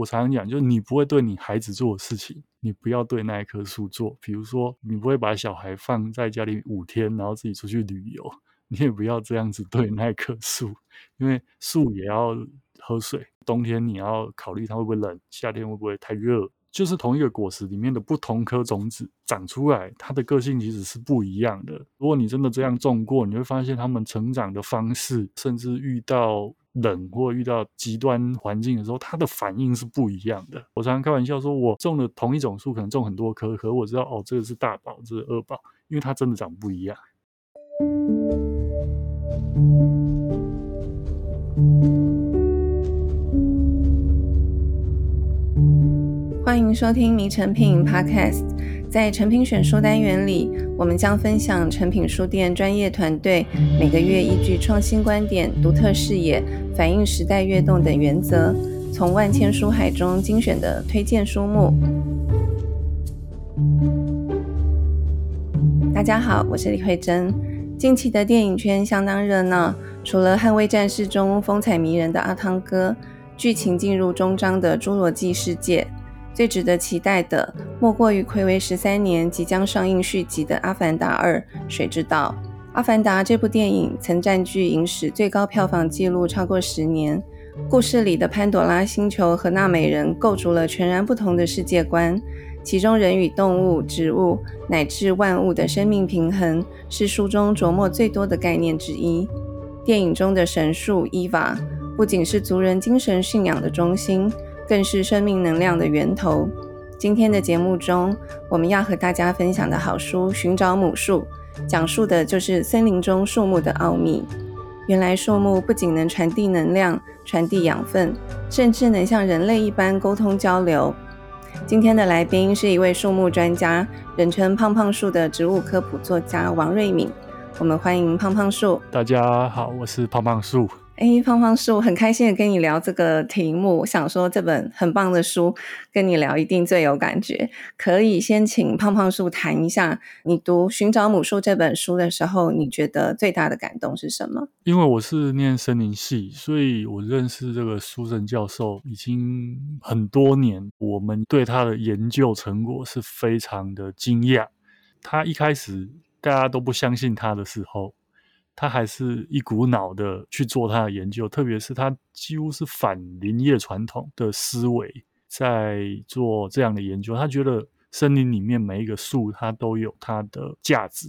我常常讲，就是你不会对你孩子做的事情，你不要对那一棵树做。比如说，你不会把小孩放在家里五天，然后自己出去旅游，你也不要这样子对那一棵树，因为树也要喝水。冬天你要考虑它会不会冷，夏天会不会太热。就是同一个果实里面的不同颗种子长出来，它的个性其实是不一样的。如果你真的这样种过，你会发现它们成长的方式，甚至遇到冷或遇到极端环境的时候，它的反应是不一样的。我常常开玩笑说，我种了同一种树，可能种很多棵，可我知道哦，这个是大宝，这是二宝，因为它真的长不一样。欢迎收听《迷诚品》Podcast。在成品选书单元里，我们将分享成品书店专业团队每个月依据创新观点、独特视野、反映时代跃动等原则，从万千书海中精选的推荐书目。大家好，我是李慧珍。近期的电影圈相当热闹，除了《捍卫战士》中风采迷人的阿汤哥，剧情进入终章的《侏罗纪世界》。最值得期待的，莫过于睽违十三年即将上映续集的《阿凡达二：水之道》。《阿凡达》这部电影曾占据影史最高票房纪录超过十年。故事里的潘朵拉星球和纳美人构筑了全然不同的世界观，其中人与动物、植物乃至万物的生命平衡，是书中琢磨最多的概念之一。电影中的神树伊娃，不仅是族人精神信仰的中心。更是生命能量的源头。今天的节目中，我们要和大家分享的好书《寻找母树》，讲述的就是森林中树木的奥秘。原来树木不仅能传递能量、传递养分，甚至能像人类一般沟通交流。今天的来宾是一位树木专家，人称“胖胖树”的植物科普作家王瑞敏。我们欢迎胖胖树。大家好，我是胖胖树。哎，胖胖树，很开心的跟你聊这个题目。我想说，这本很棒的书，跟你聊一定最有感觉。可以先请胖胖树谈一下，你读《寻找母树》这本书的时候，你觉得最大的感动是什么？因为我是念森林系，所以我认识这个苏神教授已经很多年。我们对他的研究成果是非常的惊讶。他一开始大家都不相信他的时候。他还是一股脑的去做他的研究，特别是他几乎是反林业传统的思维在做这样的研究。他觉得森林里面每一个树，它都有它的价值。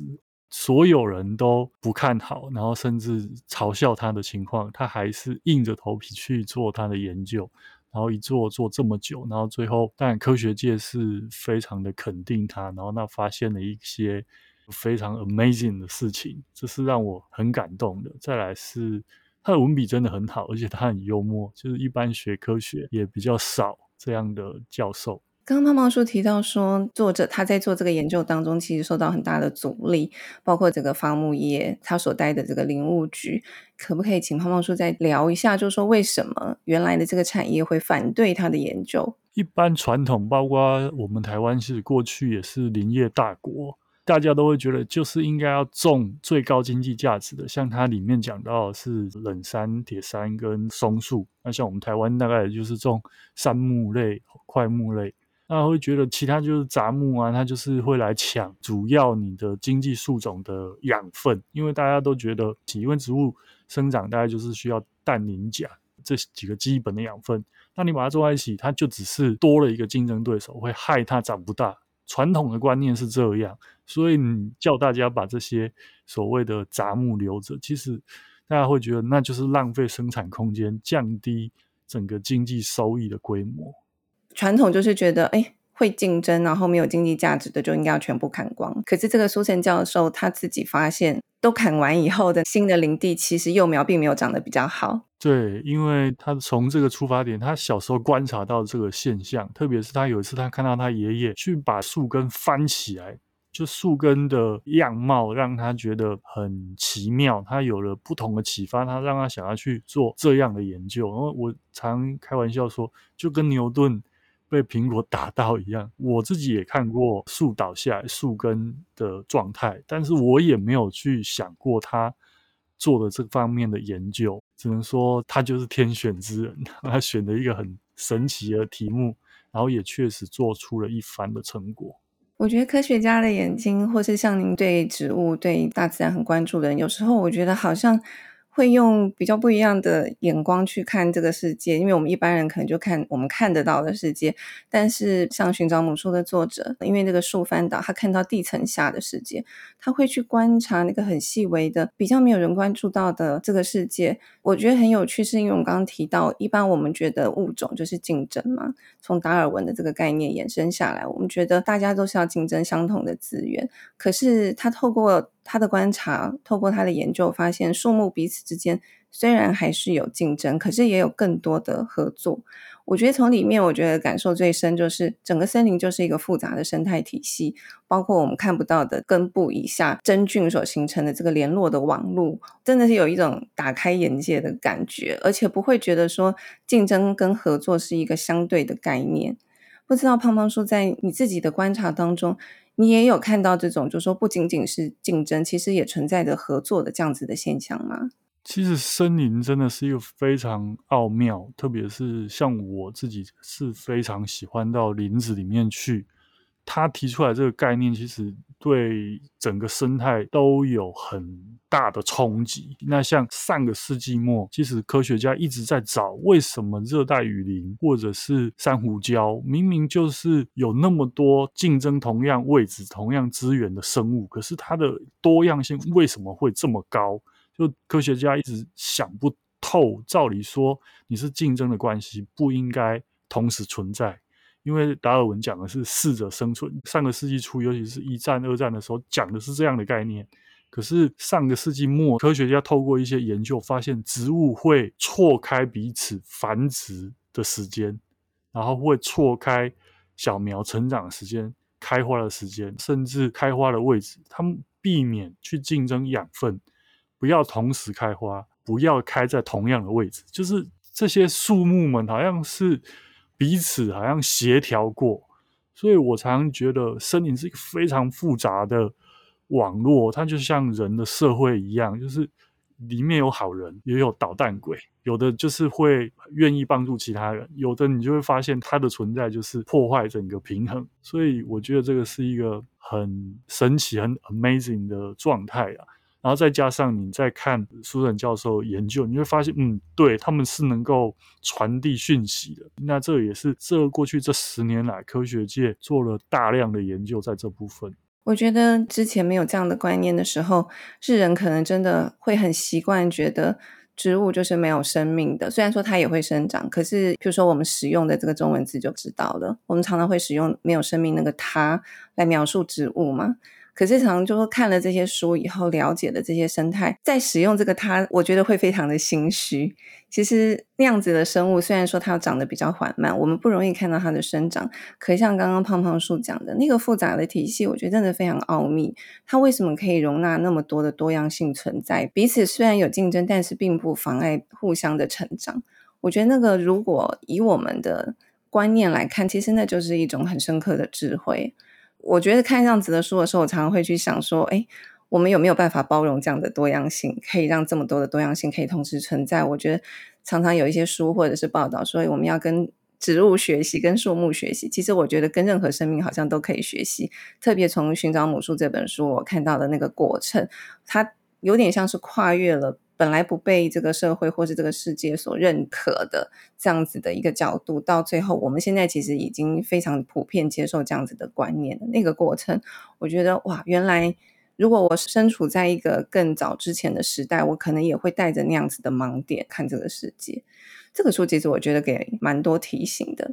所有人都不看好，然后甚至嘲笑他的情况，他还是硬着头皮去做他的研究。然后一做做这么久，然后最后，但科学界是非常的肯定他，然后那发现了一些。非常 amazing 的事情，这是让我很感动的。再来是他的文笔真的很好，而且他很幽默，就是一般学科学也比较少这样的教授。刚刚胖胖叔提到说，作者他在做这个研究当中，其实受到很大的阻力，包括这个伐木业，他所待的这个林务局，可不可以请胖胖叔再聊一下，就是说为什么原来的这个产业会反对他的研究？一般传统，包括我们台湾是过去也是林业大国。大家都会觉得，就是应该要种最高经济价值的，像它里面讲到是冷杉、铁杉跟松树。那像我们台湾大概就是种杉木类、桧木类。那会觉得其他就是杂木啊，它就是会来抢主要你的经济树种的养分，因为大家都觉得体温植物生长大概就是需要氮、磷、钾这几个基本的养分。那你把它种在一起，它就只是多了一个竞争对手，会害它长不大。传统的观念是这样，所以你叫大家把这些所谓的杂木留着，其实大家会觉得那就是浪费生产空间，降低整个经济收益的规模。传统就是觉得，哎，会竞争，然后没有经济价值的就应该要全部砍光。可是这个苏神教授他自己发现，都砍完以后的新的林地，其实幼苗并没有长得比较好。对，因为他从这个出发点，他小时候观察到这个现象，特别是他有一次他看到他爷爷去把树根翻起来，就树根的样貌让他觉得很奇妙，他有了不同的启发，他让他想要去做这样的研究。然后我常开玩笑说，就跟牛顿被苹果打到一样，我自己也看过树倒下来树根的状态，但是我也没有去想过他做的这方面的研究。只能说他就是天选之人，他选了一个很神奇的题目，然后也确实做出了一番的成果。我觉得科学家的眼睛，或是像您对植物、对大自然很关注的人，有时候我觉得好像。会用比较不一样的眼光去看这个世界，因为我们一般人可能就看我们看得到的世界，但是像寻找母树的作者，因为那个树翻倒，他看到地层下的世界，他会去观察那个很细微的、比较没有人关注到的这个世界。我觉得很有趣，是因为我们刚刚提到，一般我们觉得物种就是竞争嘛，从达尔文的这个概念衍生下来，我们觉得大家都是要竞争相同的资源，可是他透过他的观察，透过他的研究，发现树木彼此之间虽然还是有竞争，可是也有更多的合作。我觉得从里面，我觉得感受最深就是整个森林就是一个复杂的生态体系，包括我们看不到的根部以下真菌所形成的这个联络的网络，真的是有一种打开眼界的感觉，而且不会觉得说竞争跟合作是一个相对的概念。不知道胖胖树在你自己的观察当中，你也有看到这种，就是说不仅仅是竞争，其实也存在着合作的这样子的现象吗？其实森林真的是一个非常奥妙，特别是像我自己是非常喜欢到林子里面去。他提出来这个概念，其实对整个生态都有很大的冲击。那像上个世纪末，其实科学家一直在找为什么热带雨林或者是珊瑚礁，明明就是有那么多竞争同样位置、同样资源的生物，可是它的多样性为什么会这么高？就科学家一直想不透。照理说，你是竞争的关系，不应该同时存在。因为达尔文讲的是适者生存，上个世纪初，尤其是一战、二战的时候，讲的是这样的概念。可是上个世纪末，科学家透过一些研究，发现植物会错开彼此繁殖的时间，然后会错开小苗成长的时间、开花的时间，甚至开花的位置。他们避免去竞争养分，不要同时开花，不要开在同样的位置。就是这些树木们，好像是。彼此好像协调过，所以我常常觉得森林是一个非常复杂的网络，它就像人的社会一样，就是里面有好人，也有捣蛋鬼，有的就是会愿意帮助其他人，有的你就会发现它的存在就是破坏整个平衡，所以我觉得这个是一个很神奇、很 amazing 的状态啊。然后再加上你在看苏轼教授研究，你会发现，嗯，对，他们是能够传递讯息的。那这也是这过去这十年来科学界做了大量的研究在这部分。我觉得之前没有这样的观念的时候，世人可能真的会很习惯觉得植物就是没有生命的。虽然说它也会生长，可是比如说我们使用的这个中文字就知道了，我们常常会使用没有生命那个它来描述植物嘛。可是，常常就是看了这些书以后，了解了这些生态，在使用这个它，我觉得会非常的心虚。其实那样子的生物，虽然说它长得比较缓慢，我们不容易看到它的生长。可像刚刚胖胖树讲的那个复杂的体系，我觉得真的非常奥秘。它为什么可以容纳那么多的多样性存在？彼此虽然有竞争，但是并不妨碍互相的成长。我觉得那个如果以我们的观念来看，其实那就是一种很深刻的智慧。我觉得看这样子的书的时候，我常常会去想说，哎，我们有没有办法包容这样的多样性，可以让这么多的多样性可以同时存在？我觉得常常有一些书或者是报道说，我们要跟植物学习，跟树木学习。其实我觉得跟任何生命好像都可以学习。特别从《寻找母树》这本书，我看到的那个过程，它有点像是跨越了。本来不被这个社会或是这个世界所认可的这样子的一个角度，到最后，我们现在其实已经非常普遍接受这样子的观念那个过程，我觉得哇，原来如果我身处在一个更早之前的时代，我可能也会带着那样子的盲点看这个世界。这个书其实我觉得给蛮多提醒的。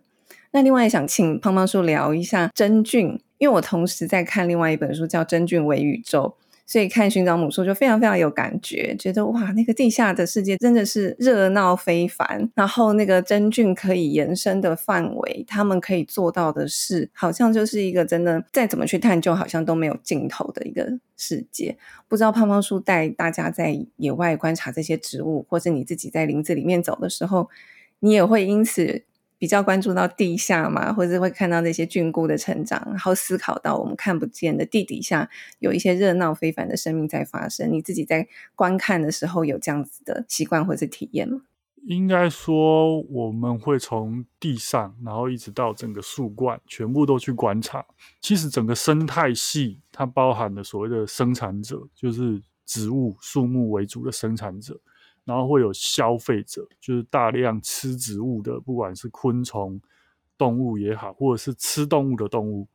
那另外想请胖胖叔聊一下真菌，因为我同时在看另外一本书叫《真菌为宇宙》。所以看寻找母树就非常非常有感觉，觉得哇，那个地下的世界真的是热闹非凡。然后那个真菌可以延伸的范围，他们可以做到的事，好像就是一个真的再怎么去探究，好像都没有尽头的一个世界。不知道胖胖叔带大家在野外观察这些植物，或是你自己在林子里面走的时候，你也会因此。比较关注到地下嘛，或者会看到那些菌菇的成长，然后思考到我们看不见的地底下有一些热闹非凡的生命在发生。你自己在观看的时候有这样子的习惯或者体验吗？应该说，我们会从地上，然后一直到整个树冠，全部都去观察。其实整个生态系它包含了所谓的生产者，就是植物、树木为主的生产者，然后会有消费者，就是大量吃植物的，不管是昆虫、动物也好，或者是吃动物的动物。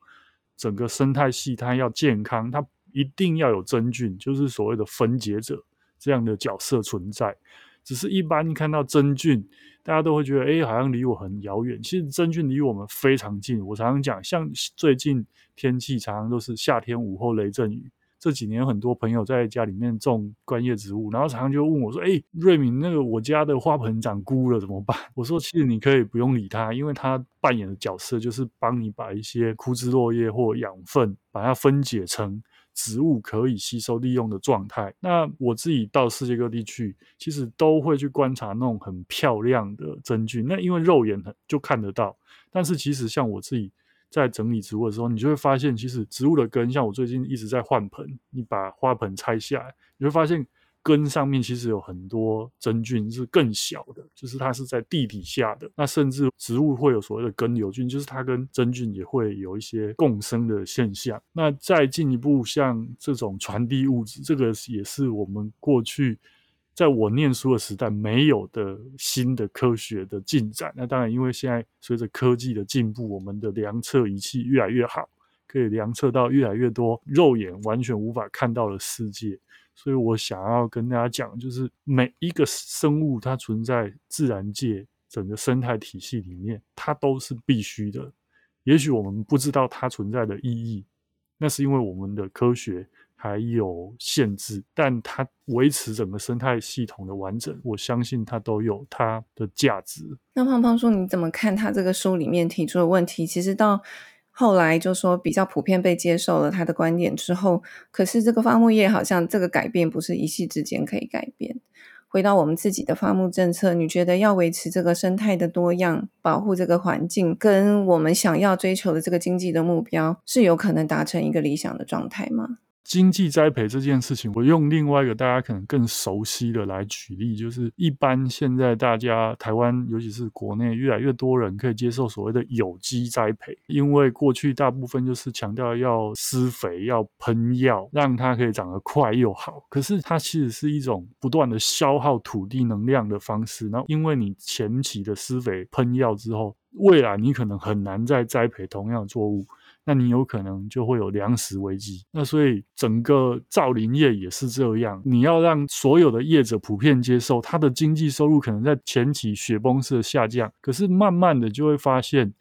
整个生态系它要健康，它一定要有真菌，就是所谓的分解者这样的角色存在。只是一般看到真菌，大家都会觉得，哎，好像离我很遥远。其实真菌离我们非常近。我常常讲，像最近天气常常都是夏天午后雷阵雨。这几年很多朋友在家里面种观叶植物，然后常常就问我说：“哎，瑞敏，那个我家的花盆长菇了怎么办？”我说：“其实你可以不用理它，因为它扮演的角色就是帮你把一些枯枝落叶或养分，把它分解成植物可以吸收利用的状态。”那我自己到世界各地去，其实都会去观察那种很漂亮的真菌。那因为肉眼很就看得到，但是其实像我自己。在整理植物的时候，你就会发现，其实植物的根，像我最近一直在换盆，你把花盆拆下来，你会发现根上面其实有很多真菌，是更小的，就是它是在地底下的。那甚至植物会有所谓的根瘤菌，就是它跟真菌也会有一些共生的现象。那再进一步，像这种传递物质，这个也是我们过去。在我念书的时代，没有的新的科学的进展。那当然，因为现在随着科技的进步，我们的量测仪器越来越好，可以量测到越来越多肉眼完全无法看到的世界。所以我想要跟大家讲，就是每一个生物它存在自然界整个生态体系里面，它都是必须的。也许我们不知道它存在的意义，那是因为我们的科学。还有限制，但它维持整个生态系统的完整，我相信它都有它的价值。那胖胖叔，你怎么看他这个书里面提出的问题？其实到后来就说比较普遍被接受了他的观点之后，可是这个伐木业好像这个改变不是一夕之间可以改变。回到我们自己的伐木政策，你觉得要维持这个生态的多样，保护这个环境，跟我们想要追求的这个经济的目标，是有可能达成一个理想的状态吗？经济栽培这件事情，我用另外一个大家可能更熟悉的来举例，就是一般现在大家台湾，尤其是国内越来越多人可以接受所谓的有机栽培，因为过去大部分就是强调要施肥、要喷药，让它可以长得快又好。可是它其实是一种不断的消耗土地能量的方式。然后因为你前期的施肥、喷药之后，未来你可能很难再栽培同样的作物。那你有可能就会有粮食危机。那所以整个造林业也是这样，你要让所有的业者普遍接受，它的经济收入可能在前期雪崩式的下降，可是慢慢的就会发现，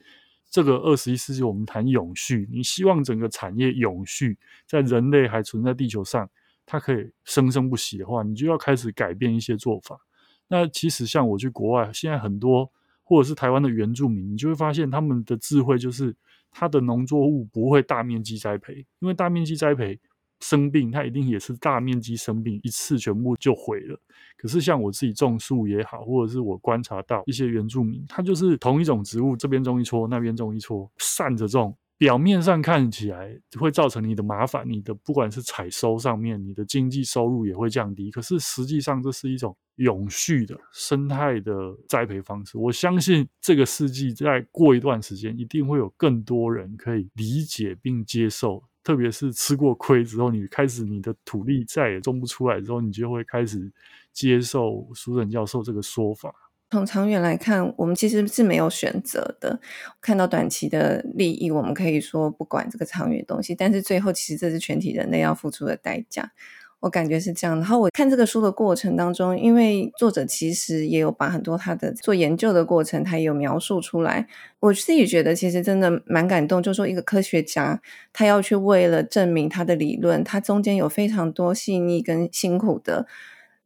这个二十一世纪我们谈永续，你希望整个产业永续，在人类还存在地球上，它可以生生不息的话，你就要开始改变一些做法。那其实像我去国外，现在很多或者是台湾的原住民，你就会发现他们的智慧就是。它的农作物不会大面积栽培，因为大面积栽培生病，它一定也是大面积生病，一次全部就毁了。可是像我自己种树也好，或者是我观察到一些原住民，他就是同一种植物，这边种一撮，那边种一撮，散着种。表面上看起来会造成你的麻烦，你的不管是采收上面，你的经济收入也会降低。可是实际上这是一种永续的生态的栽培方式。我相信这个世纪再过一段时间，一定会有更多人可以理解并接受。特别是吃过亏之后，你开始你的土地再也种不出来之后，你就会开始接受苏诊教授这个说法。从长远来看，我们其实是没有选择的。看到短期的利益，我们可以说不管这个长远东西，但是最后其实这是全体人类要付出的代价。我感觉是这样。然后我看这个书的过程当中，因为作者其实也有把很多他的做研究的过程，他也有描述出来。我自己觉得其实真的蛮感动，就说一个科学家，他要去为了证明他的理论，他中间有非常多细腻跟辛苦的。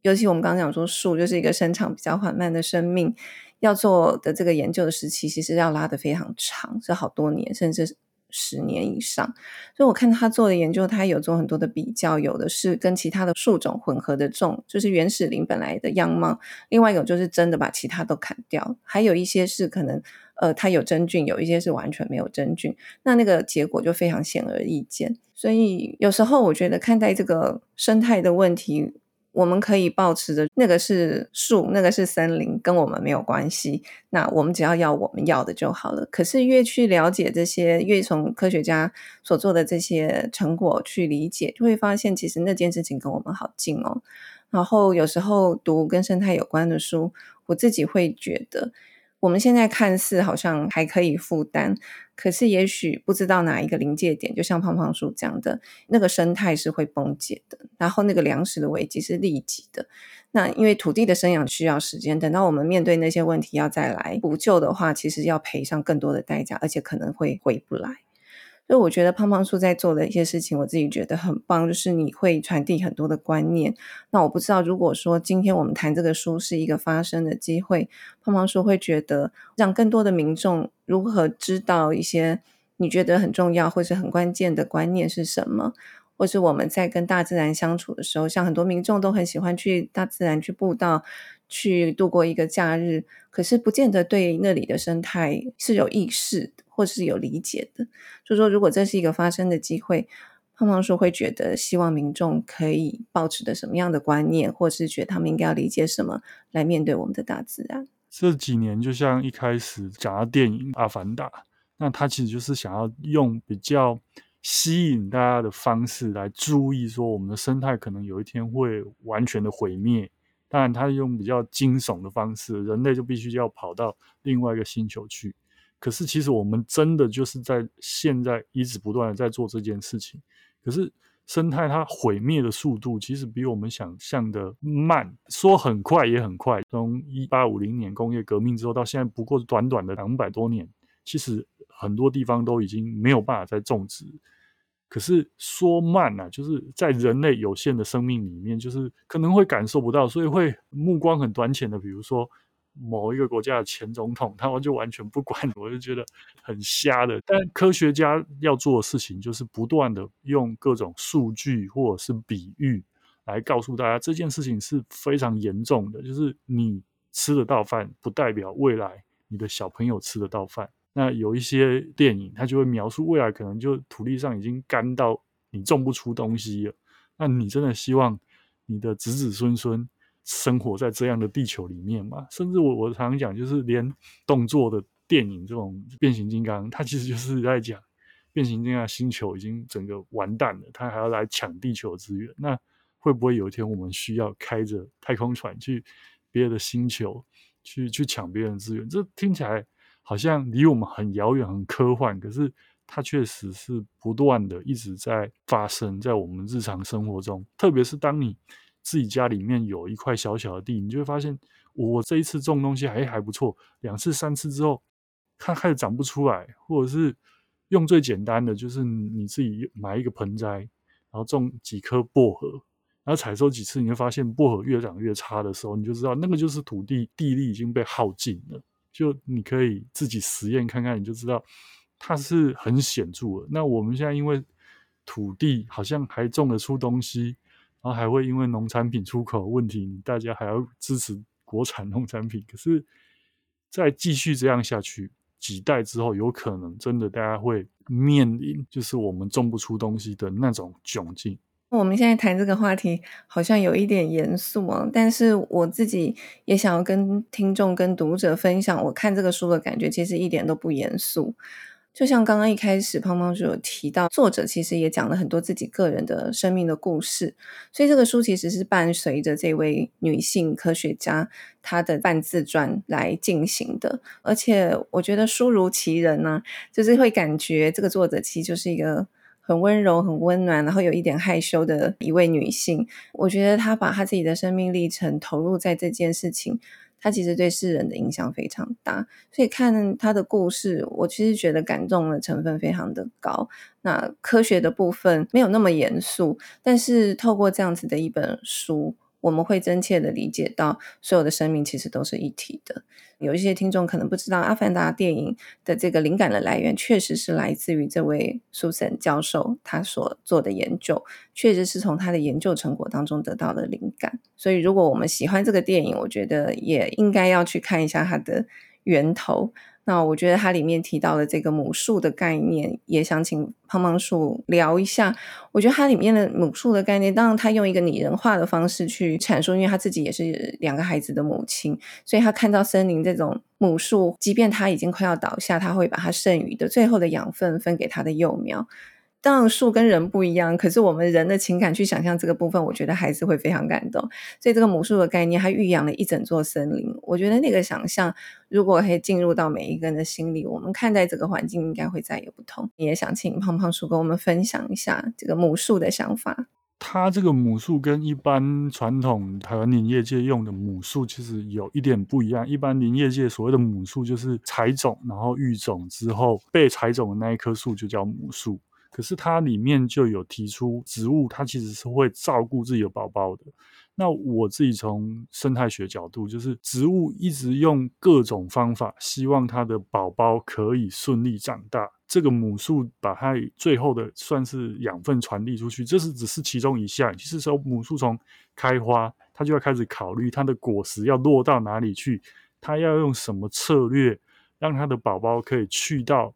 尤其我们刚刚讲说，树就是一个生长比较缓慢的生命，要做的这个研究的时期，其实要拉得非常长，是好多年，甚至十年以上。所以我看他做的研究，他有做很多的比较，有的是跟其他的树种混合的种，就是原始林本来的样貌；另外一种就是真的把其他都砍掉，还有一些是可能呃，它有真菌，有一些是完全没有真菌。那那个结果就非常显而易见。所以有时候我觉得看待这个生态的问题。我们可以保持着那个是树，那个是森林，跟我们没有关系。那我们只要要我们要的就好了。可是越去了解这些，越从科学家所做的这些成果去理解，就会发现其实那件事情跟我们好近哦。然后有时候读跟生态有关的书，我自己会觉得。我们现在看似好像还可以负担，可是也许不知道哪一个临界点，就像胖胖叔讲的，那个生态是会崩解的，然后那个粮食的危机是立即的。那因为土地的生养需要时间，等到我们面对那些问题要再来补救的话，其实要赔上更多的代价，而且可能会回不来。所以我觉得胖胖叔在做的一些事情，我自己觉得很棒，就是你会传递很多的观念。那我不知道，如果说今天我们谈这个书是一个发声的机会，胖胖叔会觉得让更多的民众如何知道一些你觉得很重要或是很关键的观念是什么，或是我们在跟大自然相处的时候，像很多民众都很喜欢去大自然去步道，去度过一个假日，可是不见得对那里的生态是有意识。或是有理解的，就说如果这是一个发生的机会，胖胖说会觉得希望民众可以保持的什么样的观念，或是觉得他们应该要理解什么来面对我们的大自然。这几年就像一开始讲到电影《阿凡达》，那他其实就是想要用比较吸引大家的方式来注意，说我们的生态可能有一天会完全的毁灭。当然，他用比较惊悚的方式，人类就必须要跑到另外一个星球去。可是，其实我们真的就是在现在一直不断的在做这件事情。可是，生态它毁灭的速度其实比我们想象的慢，说很快也很快。从一八五零年工业革命之后到现在，不过短短的两百多年，其实很多地方都已经没有办法再种植。可是说慢啊，就是在人类有限的生命里面，就是可能会感受不到，所以会目光很短浅的，比如说。某一个国家的前总统，他们就完全不管，我就觉得很瞎的。但科学家要做的事情，就是不断的用各种数据或者是比喻来告诉大家，这件事情是非常严重的。就是你吃得到饭，不代表未来你的小朋友吃得到饭。那有一些电影，它就会描述未来可能就土地上已经干到你种不出东西了。那你真的希望你的子子孙孙生活在这样的地球里面吗？甚至我我常常讲，就是连动作的电影这种变形金刚，它其实就是在讲变形金刚星球已经整个完蛋了，它还要来抢地球资源。那会不会有一天我们需要开着太空船去别的星球去去抢别人资源？这听起来好像离我们很遥远、很科幻，可是它确实是不断的一直在发生在我们日常生活中，特别是当你。自己家里面有一块小小的地，你就会发现，我这一次种东西还还不错，两次三次之后，它开始长不出来，或者是用最简单的，就是你自己买一个盆栽，然后种几颗薄荷，然后采收几次，你会发现薄荷越长越差的时候，你就知道那个就是土地地力已经被耗尽了。就你可以自己实验看看，你就知道它是很显著的。那我们现在因为土地好像还种得出东西。然后还会因为农产品出口问题，大家还要支持国产农产品。可是再继续这样下去，几代之后，有可能真的大家会面临就是我们种不出东西的那种窘境。我们现在谈这个话题好像有一点严肃啊，但是我自己也想要跟听众、跟读者分享，我看这个书的感觉其实一点都不严肃。就像刚刚一开始胖胖就有提到，作者其实也讲了很多自己个人的生命的故事，所以这个书其实是伴随着这位女性科学家她的半自传来进行的。而且我觉得书如其人呢、就是会感觉这个作者其实就是一个很温柔、很温暖，然后有一点害羞的一位女性。我觉得她把她自己的生命历程投入在这件事情。她其实对世人的影响非常大，所以看她的故事，我其实觉得感动的成分非常的高。那科学的部分没有那么严肃，但是透过这样子的一本书。我们会真切的理解到，所有的生命其实都是一体的。有一些听众可能不知道，《阿凡达》电影的这个灵感的来源，确实是来自于这位 Susan 教授他所做的研究，确实是从他的研究成果当中得到的灵感。所以，如果我们喜欢这个电影，我觉得也应该要去看一下它的源头。那我觉得它里面提到的这个母树的概念，也想请胖胖树聊一下。我觉得它里面的母树的概念，当然他用一个拟人化的方式去阐述，因为他自己也是两个孩子的母亲，所以他看到森林这种母树，即便它已经快要倒下，他会把它剩余的最后的养分分给他的幼苗。当然，树跟人不一样，可是我们人的情感去想象这个部分，我觉得还是会非常感动。所以这个母树的概念，它育养了一整座森林。我觉得那个想象，如果可以进入到每一个人的心里，我们看待这个环境应该会再有不同。也想请胖胖树跟我们分享一下这个母树的想法。它这个母树跟一般传统台湾林业界用的母树其实有一点不一样。一般林业界所谓的母树就是采种，然后育种之后被采种的那一棵树就叫母树。可是它里面就有提出，植物它其实是会照顾自己的宝宝的。那我自己从生态学角度，就是植物一直用各种方法，希望它的宝宝可以顺利长大。这个母树把它最后的算是养分传递出去，这是只是其中一项。其实说母树从开花，它就要开始考虑它的果实要落到哪里去，它要用什么策略，让它的宝宝可以去到。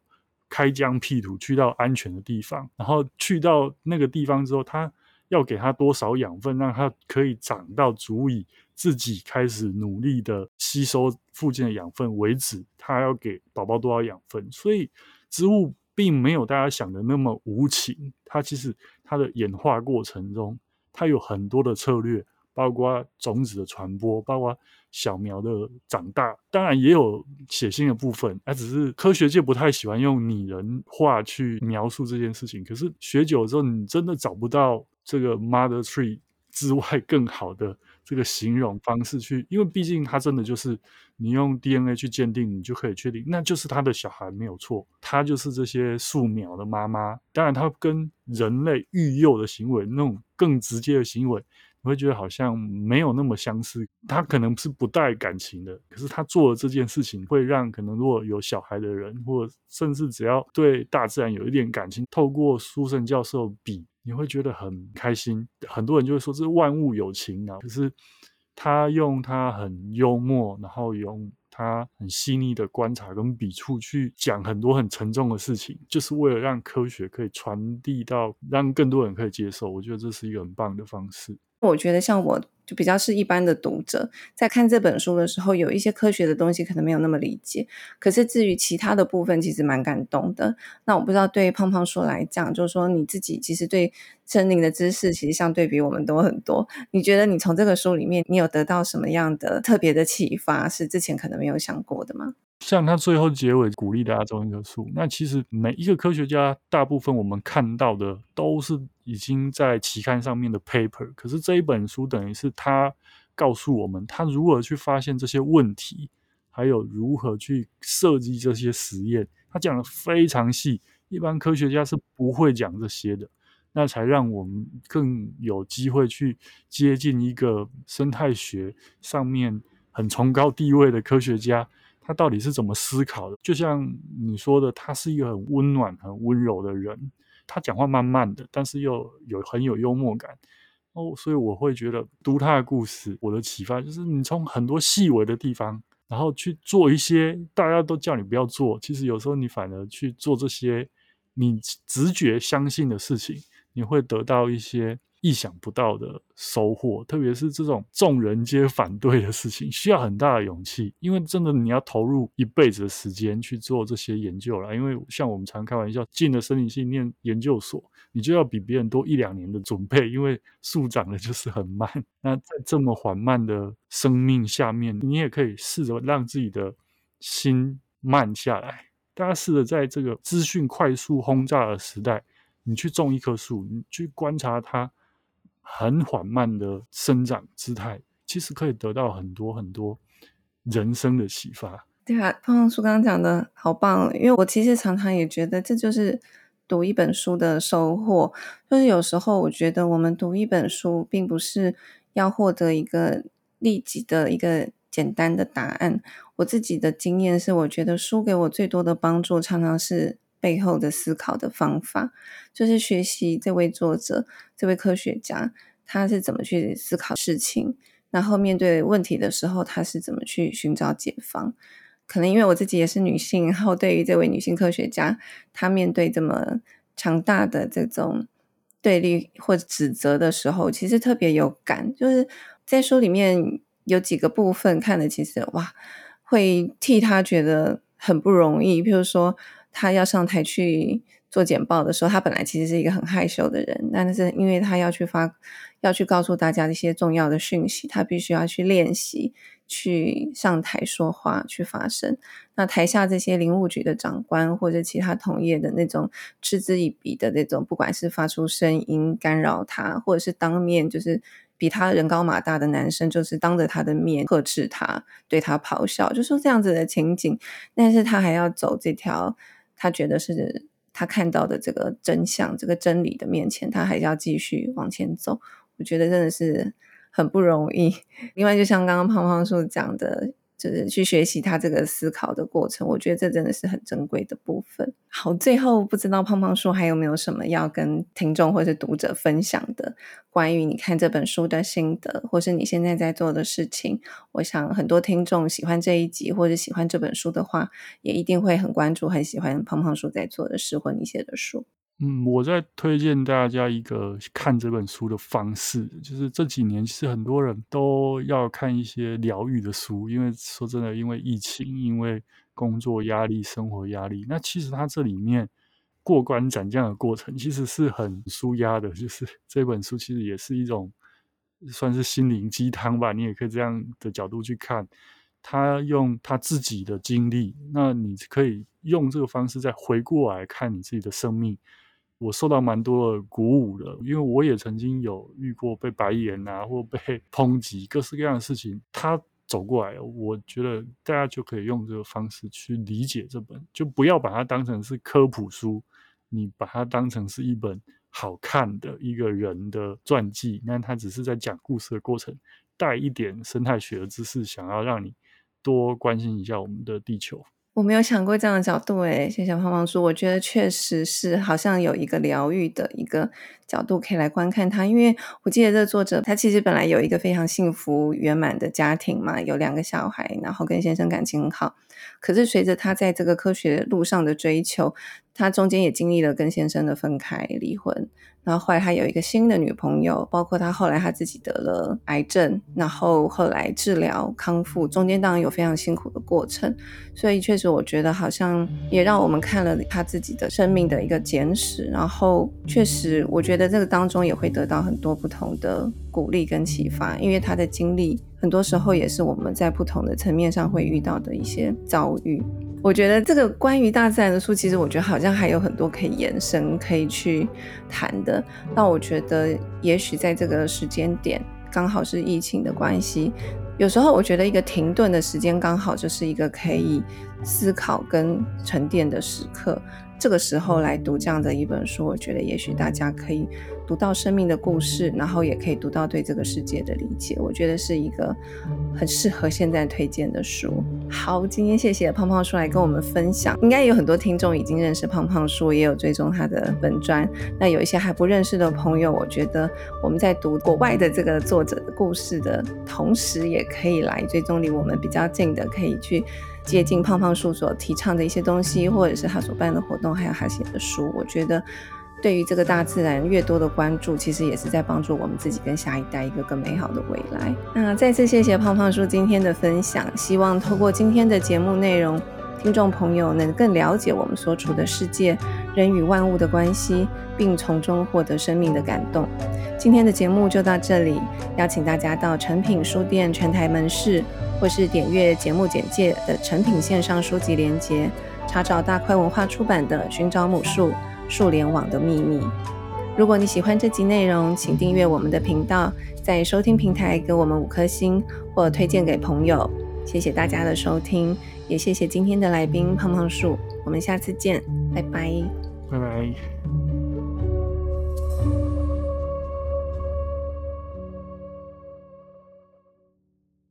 开疆辟土，去到安全的地方，然后去到那个地方之后，他要给他多少养分，让他可以长到足以自己开始努力的吸收附近的养分为止。他要给宝宝多少养分？所以植物并没有大家想的那么无情，它其实它的演化过程中，它有很多的策略。包括种子的传播，包括小苗的长大，当然也有血腥的部分。它只是科学界不太喜欢用拟人化去描述这件事情。可是学久了之后，你真的找不到这个 mother tree 之外更好的这个形容方式去，因为毕竟它真的就是你用 DNA 去鉴定，你就可以确定，那就是他的小孩没有错，他就是这些树苗的妈妈。当然，他跟人类育幼的行为那种更直接的行为。你会觉得好像没有那么相似，他可能是不带感情的，可是他做的这件事情会让可能如果有小孩的人，或甚至只要对大自然有一点感情，透过苏轼教授笔，你会觉得很开心。很多人就会说这是万物有情啊，可是他用他很幽默，然后用他很细腻的观察跟笔触去讲很多很沉重的事情，就是为了让科学可以传递到让更多人可以接受。我觉得这是一个很棒的方式。我觉得像我就比较是一般的读者，在看这本书的时候，有一些科学的东西可能没有那么理解，可是至于其他的部分，其实蛮感动的。那我不知道对胖胖说来讲，就是说你自己其实对森林的知识，其实相对比我们多很多。你觉得你从这个书里面，你有得到什么样的特别的启发，是之前可能没有想过的吗？像他最后结尾鼓励大家种一棵树，那其实每一个科学家，大部分我们看到的都是已经在期刊上面的 paper，可是这一本书等于是他告诉我们他如何去发现这些问题，还有如何去设计这些实验，他讲的非常细，一般科学家是不会讲这些的，那才让我们更有机会去接近一个生态学上面很崇高地位的科学家。他到底是怎么思考的？就像你说的，他是一个很温暖、很温柔的人。他讲话慢慢的，但是又有很有幽默感哦，所以我会觉得读他的故事，我的启发就是你从很多细微的地方，然后去做一些大家都叫你不要做，其实有时候你反而去做这些你直觉相信的事情，你会得到一些。意想不到的收获，特别是这种众人皆反对的事情，需要很大的勇气。因为真的你要投入一辈子的时间去做这些研究了。因为像我们常开玩笑，进了森林系念研究所，你就要比别人多一两年的准备，因为树长得就是很慢。那在这么缓慢的生命下面，你也可以试着让自己的心慢下来。大家试着在这个资讯快速轰炸的时代，你去种一棵树，你去观察它。很缓慢的生长姿态，其实可以得到很多很多人生的启发。对啊，胖胖树刚刚讲的好棒，因为我其实常常也觉得这就是读一本书的收获。就是有时候我觉得我们读一本书，并不是要获得一个立即的一个简单的答案。我自己的经验是，我觉得书给我最多的帮助，常常是。背后的思考的方法，就是学习这位作者、这位科学家，他是怎么去思考事情，然后面对问题的时候，他是怎么去寻找解方。可能因为我自己也是女性，然后对于这位女性科学家，她面对这么强大的这种对立或指责的时候，其实特别有感。就是在书里面有几个部分看了，其实哇，会替她觉得很不容易。譬如说，他要上台去做简报的时候，他本来其实是一个很害羞的人，但是因为他要去发，要去告诉大家一些重要的讯息，他必须要去练习。去上台说话，去发声。那台下这些林务局的长官或者其他同业的那种嗤之以鼻的那种，不管是发出声音干扰他，或者是当面就是比他人高马大的男生，就是当着他的面呵斥他，对他咆哮，就说这样子的情景。但是他还要走这条他觉得是他看到的这个真相、这个真理的面前，他还要继续往前走。我觉得真的是。很不容易。另外，就像刚刚胖胖叔讲的，就是去学习他这个思考的过程，我觉得这真的是很珍贵的部分。好，最后不知道胖胖叔还有没有什么要跟听众或者读者分享的，关于你看这本书的心得，或是你现在在做的事情。我想很多听众喜欢这一集或者喜欢这本书的话，也一定会很关注、很喜欢胖胖叔在做的事或你写的书。嗯，我在推荐大家一个看这本书的方式，就是这几年其实很多人都要看一些疗愈的书，因为说真的，因为疫情，因为工作压力、生活压力，那其实它这里面过关斩将的过程其实是很舒压的，就是 这本书其实也是一种算是心灵鸡汤吧，你也可以这样的角度去看。他用他自己的经历，那你可以用这个方式再回过来看你自己的生命。我受到蛮多的鼓舞的，因为我也曾经有遇过被白眼啊，或被 抨击，各式各样的事情。他走过来，我觉得大家就可以用这个方式去理解这本，就不要把它当成是科普书，你把它当成是一本好看的一个人的传记。那他只是在讲故事的过程，带一点生态学的知识，想要让你多关心一下我们的地球。我没有想过这样的角度，诶，谢谢胖胖叔。我觉得确实是好像有一个疗愈的一个角度可以来观看他，因为我记得这个作者他其实本来有一个非常幸福圆满的家庭嘛，有两个小孩，然后跟先生感情很好。可是随着他在这个科学路上的追求，他中间也经历了跟先生的分开、离婚。然后后来他有一个新的女朋友，包括他后来他自己得了癌症，然后后来治疗康复，中间当然有非常辛苦的过程。所以确实，我觉得好像也让我们看了他自己的生命的一个简史。然后确实，我觉得这个当中也会得到很多不同的鼓励跟启发，因为他的经历很多时候也是我们在不同的层面上会遇到的一些遭遇。我觉得这个关于大自然的书，其实我觉得好像还有很多可以延伸、可以去谈的。那我觉得，也许在这个时间点，刚好是疫情的关系，有时候我觉得一个停顿的时间，刚好就是一个可以思考跟沉淀的时刻。这个时候来读这样的一本书，我觉得也许大家可以。读到生命的故事，然后也可以读到对这个世界的理解，我觉得是一个很适合现在推荐的书。好，今天谢谢胖胖叔来跟我们分享，应该有很多听众已经认识胖胖叔，也有追踪他的本专。那有一些还不认识的朋友，我觉得我们在读国外的这个作者的故事的同时，也可以来追踪离我们比较近的，可以去接近胖胖叔所提倡的一些东西，或者是他所办的活动，还有他写的书，我觉得。对于这个大自然越多的关注，其实也是在帮助我们自己跟下一代一个更美好的未来。那再次谢谢胖胖叔今天的分享，希望透过今天的节目内容，听众朋友能更了解我们所处的世界，人与万物的关系，并从中获得生命的感动。今天的节目就到这里，邀请大家到诚品书店全台门市，或是点阅节目简介的诚品线上书籍连结，查找大块文化出版的《寻找母树》。树联网的秘密。如果你喜欢这集内容，请订阅我们的频道，在收听平台给我们五颗星或推荐给朋友。谢谢大家的收听，也谢谢今天的来宾胖胖树。我们下次见，拜拜，拜拜。